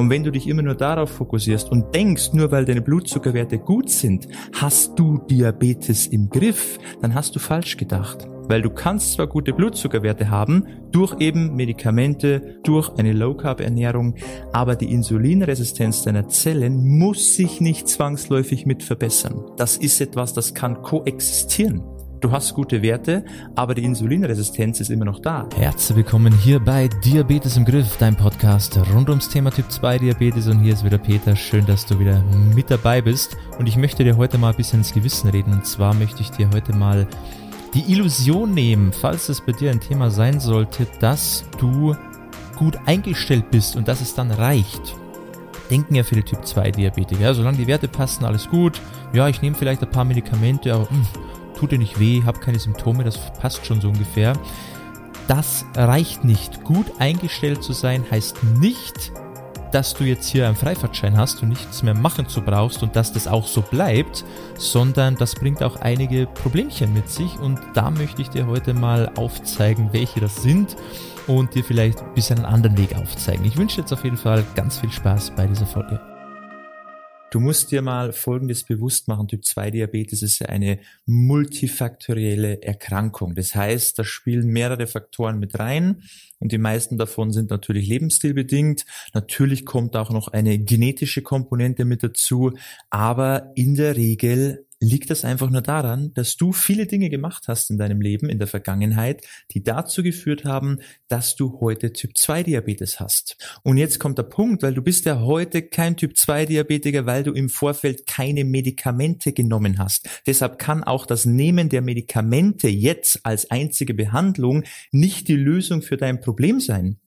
Und wenn du dich immer nur darauf fokussierst und denkst, nur weil deine Blutzuckerwerte gut sind, hast du Diabetes im Griff, dann hast du falsch gedacht. Weil du kannst zwar gute Blutzuckerwerte haben, durch eben Medikamente, durch eine Low-Carb-Ernährung, aber die Insulinresistenz deiner Zellen muss sich nicht zwangsläufig mit verbessern. Das ist etwas, das kann koexistieren. Du hast gute Werte, aber die Insulinresistenz ist immer noch da. Herzlich willkommen hier bei Diabetes im Griff, dein Podcast rund ums Thema Typ 2 Diabetes und hier ist wieder Peter. Schön, dass du wieder mit dabei bist und ich möchte dir heute mal ein bisschen ins Gewissen reden und zwar möchte ich dir heute mal die Illusion nehmen, falls es bei dir ein Thema sein sollte, dass du gut eingestellt bist und dass es dann reicht. Denken ja viele Typ 2 Diabetiker, ja, solange die Werte passen, alles gut. Ja, ich nehme vielleicht ein paar Medikamente, aber mh, hm, tut dir nicht weh, hab keine Symptome, das passt schon so ungefähr. Das reicht nicht. Gut eingestellt zu sein heißt nicht, dass du jetzt hier einen Freifahrtschein hast und nichts mehr machen zu brauchst und dass das auch so bleibt, sondern das bringt auch einige Problemchen mit sich und da möchte ich dir heute mal aufzeigen, welche das sind und dir vielleicht ein bisschen einen anderen Weg aufzeigen. Ich wünsche jetzt auf jeden Fall ganz viel Spaß bei dieser Folge. Du musst dir mal Folgendes bewusst machen. Typ 2 Diabetes ist eine multifaktorielle Erkrankung. Das heißt, da spielen mehrere Faktoren mit rein und die meisten davon sind natürlich lebensstilbedingt. Natürlich kommt auch noch eine genetische Komponente mit dazu, aber in der Regel liegt das einfach nur daran, dass du viele Dinge gemacht hast in deinem Leben in der Vergangenheit, die dazu geführt haben, dass du heute Typ 2 Diabetes hast. Und jetzt kommt der Punkt, weil du bist ja heute kein Typ 2 Diabetiker, weil du im Vorfeld keine Medikamente genommen hast. Deshalb kann auch das Nehmen der Medikamente jetzt als einzige Behandlung nicht die Lösung für dein Problem sein.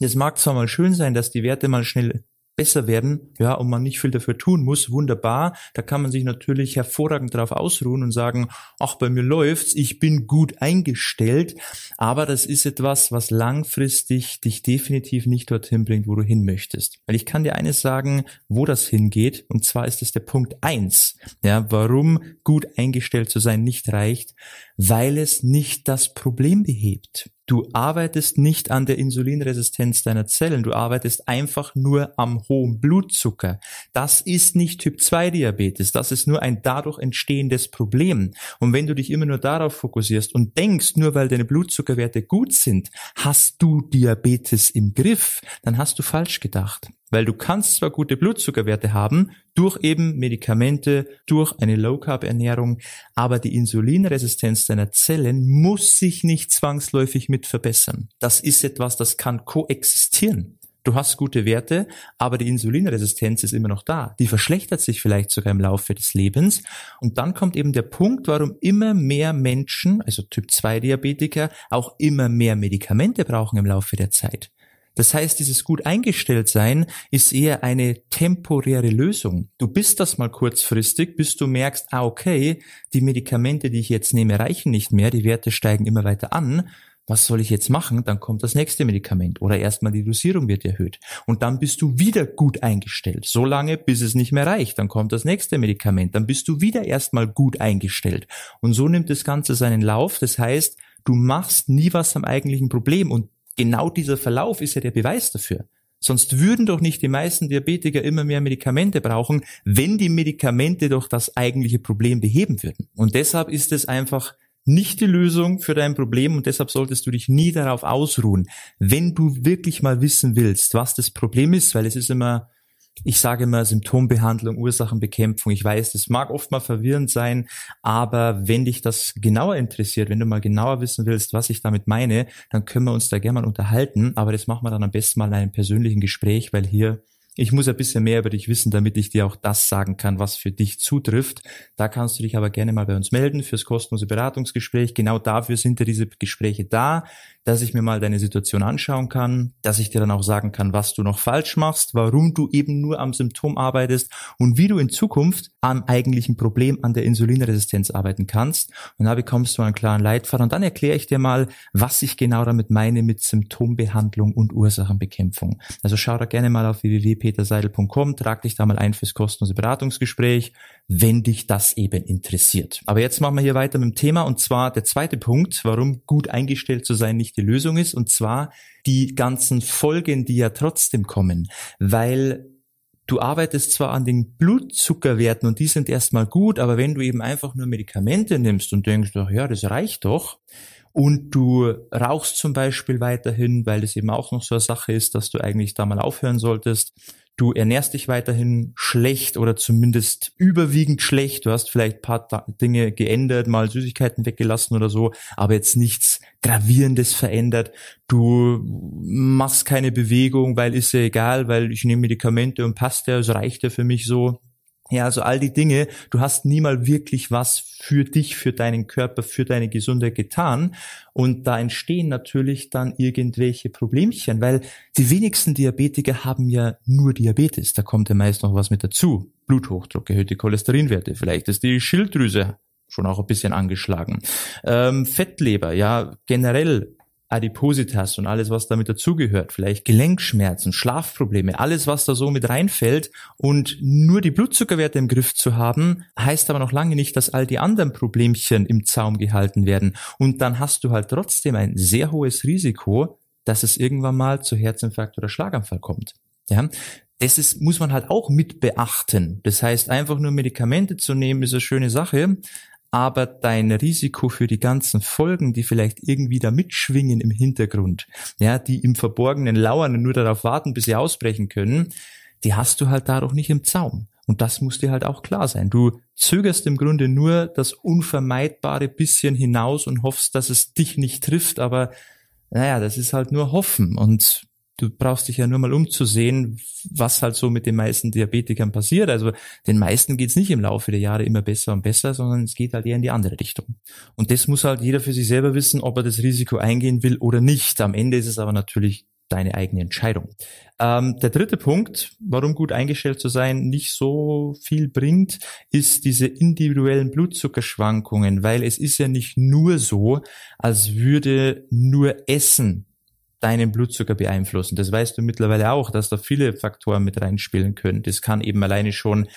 Es mag zwar mal schön sein, dass die Werte mal schnell besser werden, ja, und man nicht viel dafür tun muss, wunderbar. Da kann man sich natürlich hervorragend darauf ausruhen und sagen, ach, bei mir läuft's, ich bin gut eingestellt. Aber das ist etwas, was langfristig dich definitiv nicht dorthin bringt, wo du hin möchtest. Weil ich kann dir eines sagen, wo das hingeht, und zwar ist es der Punkt eins, ja, warum gut eingestellt zu sein nicht reicht, weil es nicht das Problem behebt. Du arbeitest nicht an der Insulinresistenz deiner Zellen, du arbeitest einfach nur am hohen Blutzucker. Das ist nicht Typ 2 Diabetes, das ist nur ein dadurch entstehendes Problem. Und wenn du dich immer nur darauf fokussierst und denkst, nur weil deine Blutzuckerwerte gut sind, hast du Diabetes im Griff, dann hast du falsch gedacht. Weil du kannst zwar gute Blutzuckerwerte haben, durch eben Medikamente, durch eine Low-Carb-Ernährung, aber die Insulinresistenz deiner Zellen muss sich nicht zwangsläufig mit verbessern. Das ist etwas, das kann koexistieren. Du hast gute Werte, aber die Insulinresistenz ist immer noch da. Die verschlechtert sich vielleicht sogar im Laufe des Lebens. Und dann kommt eben der Punkt, warum immer mehr Menschen, also Typ 2 Diabetiker, auch immer mehr Medikamente brauchen im Laufe der Zeit. Das heißt, dieses gut eingestellt sein ist eher eine temporäre Lösung. Du bist das mal kurzfristig, bis du merkst, ah okay, die Medikamente, die ich jetzt nehme, reichen nicht mehr, die Werte steigen immer weiter an. Was soll ich jetzt machen? Dann kommt das nächste Medikament oder erstmal die Dosierung wird erhöht und dann bist du wieder gut eingestellt, so lange bis es nicht mehr reicht. Dann kommt das nächste Medikament, dann bist du wieder erstmal gut eingestellt und so nimmt das Ganze seinen Lauf. Das heißt, du machst nie was am eigentlichen Problem und genau dieser Verlauf ist ja der Beweis dafür. Sonst würden doch nicht die meisten Diabetiker immer mehr Medikamente brauchen, wenn die Medikamente doch das eigentliche Problem beheben würden. Und deshalb ist es einfach nicht die Lösung für dein Problem und deshalb solltest du dich nie darauf ausruhen. Wenn du wirklich mal wissen willst, was das Problem ist, weil es ist immer ich sage immer Symptombehandlung, Ursachenbekämpfung. Ich weiß, das mag oft mal verwirrend sein, aber wenn dich das genauer interessiert, wenn du mal genauer wissen willst, was ich damit meine, dann können wir uns da gerne mal unterhalten. Aber das machen wir dann am besten mal in einem persönlichen Gespräch, weil hier ich muss ein bisschen mehr über dich wissen, damit ich dir auch das sagen kann, was für dich zutrifft. Da kannst du dich aber gerne mal bei uns melden fürs kostenlose Beratungsgespräch. Genau dafür sind ja diese Gespräche da, dass ich mir mal deine Situation anschauen kann, dass ich dir dann auch sagen kann, was du noch falsch machst, warum du eben nur am Symptom arbeitest und wie du in Zukunft am eigentlichen Problem an der Insulinresistenz arbeiten kannst. Und da bekommst du einen klaren Leitfaden und dann erkläre ich dir mal, was ich genau damit meine mit Symptombehandlung und Ursachenbekämpfung. Also schau da gerne mal auf www.peterseidel.com, trag dich da mal ein fürs kostenlose Beratungsgespräch wenn dich das eben interessiert. Aber jetzt machen wir hier weiter mit dem Thema und zwar der zweite Punkt, warum gut eingestellt zu sein nicht die Lösung ist, und zwar die ganzen Folgen, die ja trotzdem kommen, weil du arbeitest zwar an den Blutzuckerwerten und die sind erstmal gut, aber wenn du eben einfach nur Medikamente nimmst und denkst, ach ja, das reicht doch, und du rauchst zum Beispiel weiterhin, weil das eben auch noch so eine Sache ist, dass du eigentlich da mal aufhören solltest. Du ernährst dich weiterhin schlecht oder zumindest überwiegend schlecht. Du hast vielleicht paar Dinge geändert, mal Süßigkeiten weggelassen oder so, aber jetzt nichts Gravierendes verändert. Du machst keine Bewegung, weil ist ja egal, weil ich nehme Medikamente und passt ja, es reicht ja für mich so. Ja, also all die Dinge, du hast nie mal wirklich was für dich, für deinen Körper, für deine Gesundheit getan. Und da entstehen natürlich dann irgendwelche Problemchen, weil die wenigsten Diabetiker haben ja nur Diabetes. Da kommt ja meist noch was mit dazu. Bluthochdruck, erhöhte Cholesterinwerte, vielleicht ist die Schilddrüse schon auch ein bisschen angeschlagen. Ähm, Fettleber, ja, generell Adipositas und alles, was damit dazugehört, vielleicht Gelenkschmerzen, Schlafprobleme, alles, was da so mit reinfällt und nur die Blutzuckerwerte im Griff zu haben, heißt aber noch lange nicht, dass all die anderen Problemchen im Zaum gehalten werden. Und dann hast du halt trotzdem ein sehr hohes Risiko, dass es irgendwann mal zu Herzinfarkt oder Schlaganfall kommt. Ja, das ist, muss man halt auch mit beachten. Das heißt, einfach nur Medikamente zu nehmen, ist eine schöne Sache, aber dein Risiko für die ganzen Folgen, die vielleicht irgendwie da mitschwingen im Hintergrund, ja, die im Verborgenen lauern und nur darauf warten, bis sie ausbrechen können, die hast du halt dadurch nicht im Zaum. Und das muss dir halt auch klar sein. Du zögerst im Grunde nur das unvermeidbare bisschen hinaus und hoffst, dass es dich nicht trifft, aber naja, das ist halt nur Hoffen. Und du brauchst dich ja nur mal umzusehen, was halt so mit den meisten Diabetikern passiert. Also den meisten geht's nicht im Laufe der Jahre immer besser und besser, sondern es geht halt eher in die andere Richtung. Und das muss halt jeder für sich selber wissen, ob er das Risiko eingehen will oder nicht. Am Ende ist es aber natürlich deine eigene Entscheidung. Ähm, der dritte Punkt, warum gut eingestellt zu sein nicht so viel bringt, ist diese individuellen Blutzuckerschwankungen, weil es ist ja nicht nur so, als würde nur Essen deinen Blutzucker beeinflussen. Das weißt du mittlerweile auch, dass da viele Faktoren mit reinspielen können. Das kann eben alleine schon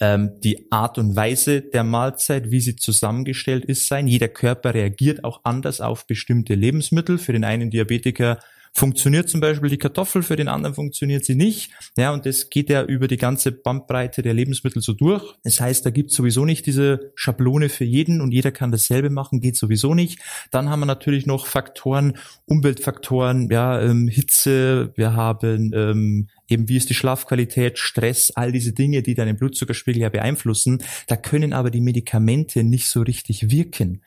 ähm, die Art und Weise der Mahlzeit, wie sie zusammengestellt ist, sein. Jeder Körper reagiert auch anders auf bestimmte Lebensmittel. Für den einen Diabetiker funktioniert zum Beispiel die Kartoffel, für den anderen funktioniert sie nicht. Ja, und das geht ja über die ganze Bandbreite der Lebensmittel so durch. Das heißt, da gibt sowieso nicht diese Schablone für jeden und jeder kann dasselbe machen, geht sowieso nicht. Dann haben wir natürlich noch Faktoren, Umweltfaktoren, ja, ähm, Hitze, wir haben ähm, eben wie ist die Schlafqualität, Stress, all diese Dinge, die deinen Blutzuckerspiegel ja beeinflussen. Da können aber die Medikamente nicht so richtig wirken.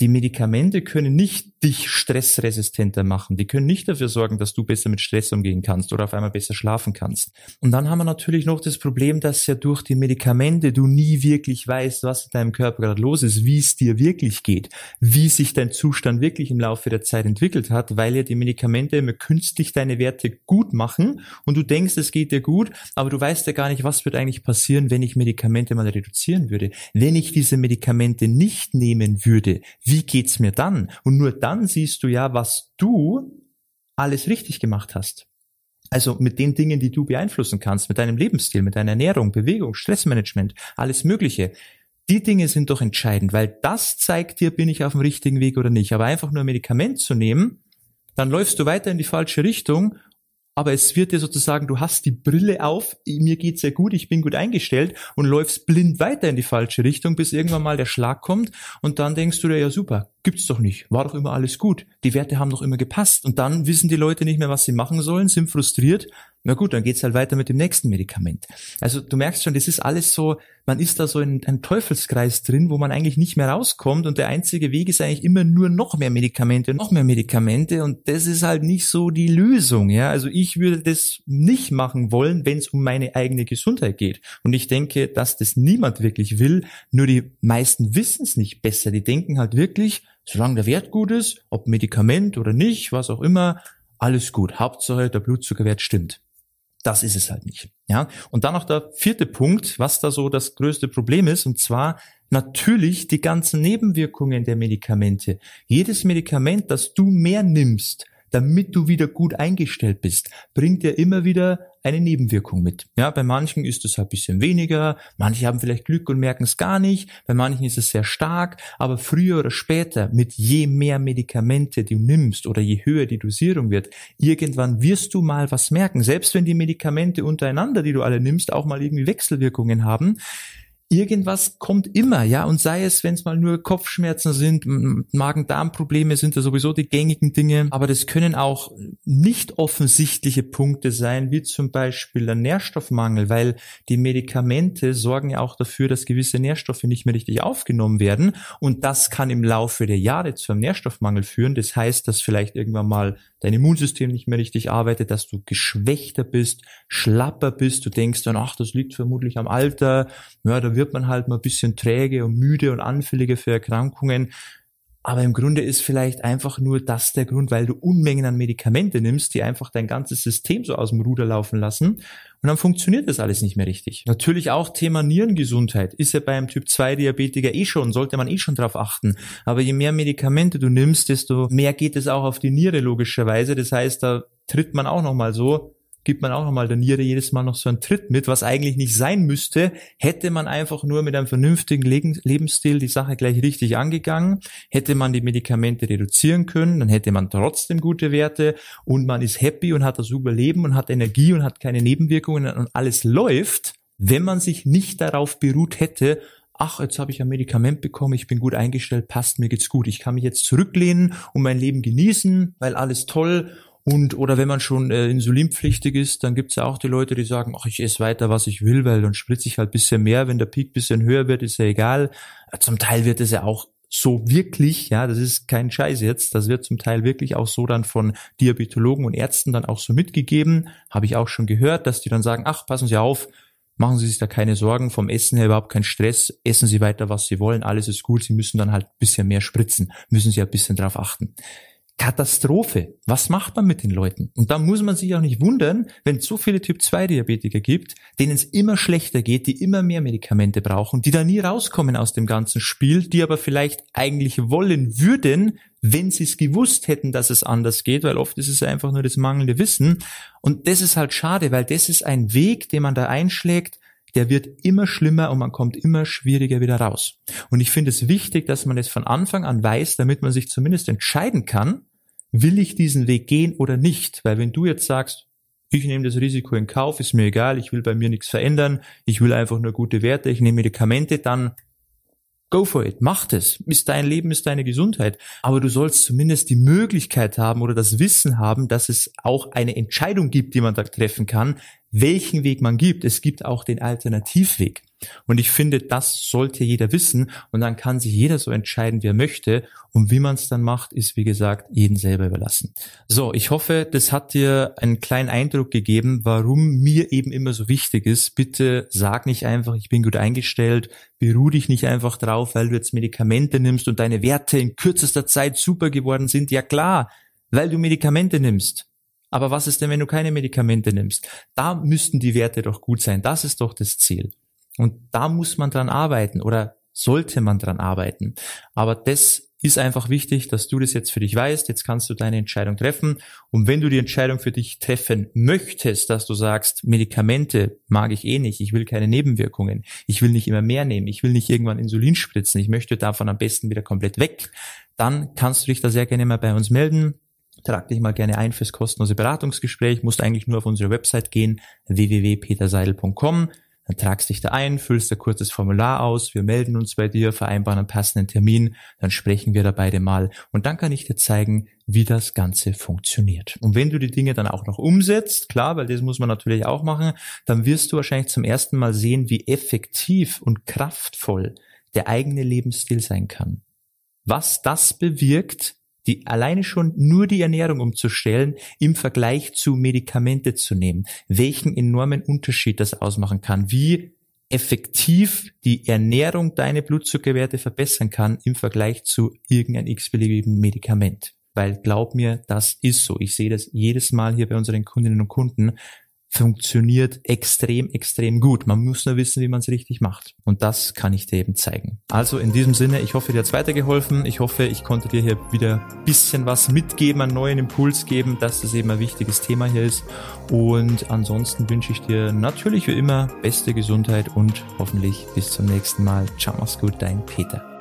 Die Medikamente können nicht dich stressresistenter machen. Die können nicht dafür sorgen, dass du besser mit Stress umgehen kannst oder auf einmal besser schlafen kannst. Und dann haben wir natürlich noch das Problem, dass ja durch die Medikamente du nie wirklich weißt, was in deinem Körper gerade los ist, wie es dir wirklich geht, wie sich dein Zustand wirklich im Laufe der Zeit entwickelt hat, weil ja die Medikamente immer künstlich deine Werte gut machen und du denkst, es geht dir gut, aber du weißt ja gar nicht, was wird eigentlich passieren, wenn ich Medikamente mal reduzieren würde. Wenn ich diese Medikamente nicht nehmen würde, wie geht's mir dann? Und nur dann siehst du ja, was du alles richtig gemacht hast. Also mit den Dingen, die du beeinflussen kannst, mit deinem Lebensstil, mit deiner Ernährung, Bewegung, Stressmanagement, alles Mögliche. Die Dinge sind doch entscheidend, weil das zeigt dir, bin ich auf dem richtigen Weg oder nicht. Aber einfach nur ein Medikament zu nehmen, dann läufst du weiter in die falsche Richtung aber es wird dir sozusagen, du hast die Brille auf, mir geht's sehr gut, ich bin gut eingestellt und läufst blind weiter in die falsche Richtung, bis irgendwann mal der Schlag kommt. Und dann denkst du dir, ja super, gibt's doch nicht, war doch immer alles gut, die Werte haben doch immer gepasst. Und dann wissen die Leute nicht mehr, was sie machen sollen, sind frustriert na gut, dann geht's halt weiter mit dem nächsten Medikament. Also du merkst schon, das ist alles so, man ist da so in einem Teufelskreis drin, wo man eigentlich nicht mehr rauskommt und der einzige Weg ist eigentlich immer nur noch mehr Medikamente, noch mehr Medikamente und das ist halt nicht so die Lösung, ja. Also ich würde das nicht machen wollen, wenn es um meine eigene Gesundheit geht. Und ich denke, dass das niemand wirklich will, nur die meisten wissen es nicht besser. Die denken halt wirklich, solange der Wert gut ist, ob Medikament oder nicht, was auch immer, alles gut. Hauptsache der Blutzuckerwert stimmt. Das ist es halt nicht. Ja. Und dann noch der vierte Punkt, was da so das größte Problem ist, und zwar natürlich die ganzen Nebenwirkungen der Medikamente. Jedes Medikament, das du mehr nimmst, damit du wieder gut eingestellt bist, bringt er immer wieder eine Nebenwirkung mit. Ja, bei manchen ist es ein bisschen weniger, manche haben vielleicht Glück und merken es gar nicht, bei manchen ist es sehr stark, aber früher oder später, mit je mehr Medikamente du nimmst oder je höher die Dosierung wird, irgendwann wirst du mal was merken. Selbst wenn die Medikamente untereinander, die du alle nimmst, auch mal irgendwie Wechselwirkungen haben, irgendwas kommt immer, ja, und sei es, wenn es mal nur Kopfschmerzen sind, Magen-Darm-Probleme sind ja sowieso die gängigen Dinge, aber das können auch nicht offensichtliche Punkte sein, wie zum Beispiel der Nährstoffmangel, weil die Medikamente sorgen ja auch dafür, dass gewisse Nährstoffe nicht mehr richtig aufgenommen werden und das kann im Laufe der Jahre zu einem Nährstoffmangel führen. Das heißt, dass vielleicht irgendwann mal dein Immunsystem nicht mehr richtig arbeitet, dass du geschwächter bist, schlapper bist, du denkst dann, ach, das liegt vermutlich am Alter, ja, da wird man halt mal ein bisschen träge und müde und anfälliger für Erkrankungen. Aber im Grunde ist vielleicht einfach nur das der Grund, weil du Unmengen an Medikamente nimmst, die einfach dein ganzes System so aus dem Ruder laufen lassen. Und dann funktioniert das alles nicht mehr richtig. Natürlich auch Thema Nierengesundheit. Ist ja beim Typ 2 Diabetiker eh schon, sollte man eh schon drauf achten. Aber je mehr Medikamente du nimmst, desto mehr geht es auch auf die Niere logischerweise. Das heißt, da tritt man auch nochmal so gibt man auch nochmal der Niere jedes Mal noch so einen Tritt mit, was eigentlich nicht sein müsste, hätte man einfach nur mit einem vernünftigen Lebensstil die Sache gleich richtig angegangen, hätte man die Medikamente reduzieren können, dann hätte man trotzdem gute Werte und man ist happy und hat das Überleben und hat Energie und hat keine Nebenwirkungen und alles läuft, wenn man sich nicht darauf beruht hätte, ach, jetzt habe ich ein Medikament bekommen, ich bin gut eingestellt, passt, mir geht's gut. Ich kann mich jetzt zurücklehnen und mein Leben genießen, weil alles toll und oder wenn man schon äh, insulinpflichtig ist, dann gibt's ja auch die Leute, die sagen, ach, ich esse weiter, was ich will, weil dann spritze ich halt bisschen mehr, wenn der Peak bisschen höher wird, ist ja egal. Äh, zum Teil wird es ja auch so wirklich, ja, das ist kein Scheiß jetzt, das wird zum Teil wirklich auch so dann von Diabetologen und Ärzten dann auch so mitgegeben, habe ich auch schon gehört, dass die dann sagen, ach, passen Sie auf, machen Sie sich da keine Sorgen, vom Essen her überhaupt kein Stress, essen Sie weiter, was Sie wollen, alles ist gut, Sie müssen dann halt bisschen mehr spritzen, müssen Sie ein bisschen drauf achten. Katastrophe. Was macht man mit den Leuten? Und da muss man sich auch nicht wundern, wenn es so viele Typ-2-Diabetiker gibt, denen es immer schlechter geht, die immer mehr Medikamente brauchen, die da nie rauskommen aus dem ganzen Spiel, die aber vielleicht eigentlich wollen würden, wenn sie es gewusst hätten, dass es anders geht, weil oft ist es einfach nur das mangelnde Wissen. Und das ist halt schade, weil das ist ein Weg, den man da einschlägt, der wird immer schlimmer und man kommt immer schwieriger wieder raus. Und ich finde es wichtig, dass man es von Anfang an weiß, damit man sich zumindest entscheiden kann, will ich diesen Weg gehen oder nicht? Weil wenn du jetzt sagst, ich nehme das Risiko in Kauf, ist mir egal, ich will bei mir nichts verändern, ich will einfach nur gute Werte, ich nehme Medikamente, dann go for it, mach das. Ist dein Leben, ist deine Gesundheit. Aber du sollst zumindest die Möglichkeit haben oder das Wissen haben, dass es auch eine Entscheidung gibt, die man da treffen kann, welchen Weg man gibt. Es gibt auch den Alternativweg. Und ich finde, das sollte jeder wissen und dann kann sich jeder so entscheiden, wie er möchte. Und wie man es dann macht, ist wie gesagt jeden selber überlassen. So, ich hoffe, das hat dir einen kleinen Eindruck gegeben, warum mir eben immer so wichtig ist. Bitte sag nicht einfach, ich bin gut eingestellt, beruh dich nicht einfach drauf, weil du jetzt Medikamente nimmst und deine Werte in kürzester Zeit super geworden sind. Ja klar, weil du Medikamente nimmst. Aber was ist denn, wenn du keine Medikamente nimmst? Da müssten die Werte doch gut sein. Das ist doch das Ziel. Und da muss man dran arbeiten oder sollte man dran arbeiten. Aber das ist einfach wichtig, dass du das jetzt für dich weißt. Jetzt kannst du deine Entscheidung treffen. Und wenn du die Entscheidung für dich treffen möchtest, dass du sagst, Medikamente mag ich eh nicht, ich will keine Nebenwirkungen, ich will nicht immer mehr nehmen, ich will nicht irgendwann Insulin spritzen, ich möchte davon am besten wieder komplett weg, dann kannst du dich da sehr gerne mal bei uns melden. Trag dich mal gerne ein fürs kostenlose Beratungsgespräch, musst eigentlich nur auf unsere Website gehen, www.peterseidel.com dann tragst dich da ein, füllst ein kurzes Formular aus, wir melden uns bei dir, vereinbaren einen passenden Termin, dann sprechen wir da beide mal und dann kann ich dir zeigen, wie das Ganze funktioniert. Und wenn du die Dinge dann auch noch umsetzt, klar, weil das muss man natürlich auch machen, dann wirst du wahrscheinlich zum ersten Mal sehen, wie effektiv und kraftvoll der eigene Lebensstil sein kann. Was das bewirkt, die alleine schon nur die Ernährung umzustellen im Vergleich zu Medikamente zu nehmen, welchen enormen Unterschied das ausmachen kann, wie effektiv die Ernährung deine Blutzuckerwerte verbessern kann im Vergleich zu irgendeinem x-beliebigen Medikament. Weil glaub mir, das ist so. Ich sehe das jedes Mal hier bei unseren Kundinnen und Kunden. Funktioniert extrem, extrem gut. Man muss nur wissen, wie man es richtig macht. Und das kann ich dir eben zeigen. Also in diesem Sinne, ich hoffe, dir hat's weitergeholfen. Ich hoffe, ich konnte dir hier wieder bisschen was mitgeben, einen neuen Impuls geben, dass das eben ein wichtiges Thema hier ist. Und ansonsten wünsche ich dir natürlich wie immer beste Gesundheit und hoffentlich bis zum nächsten Mal. Ciao, mach's gut, dein Peter.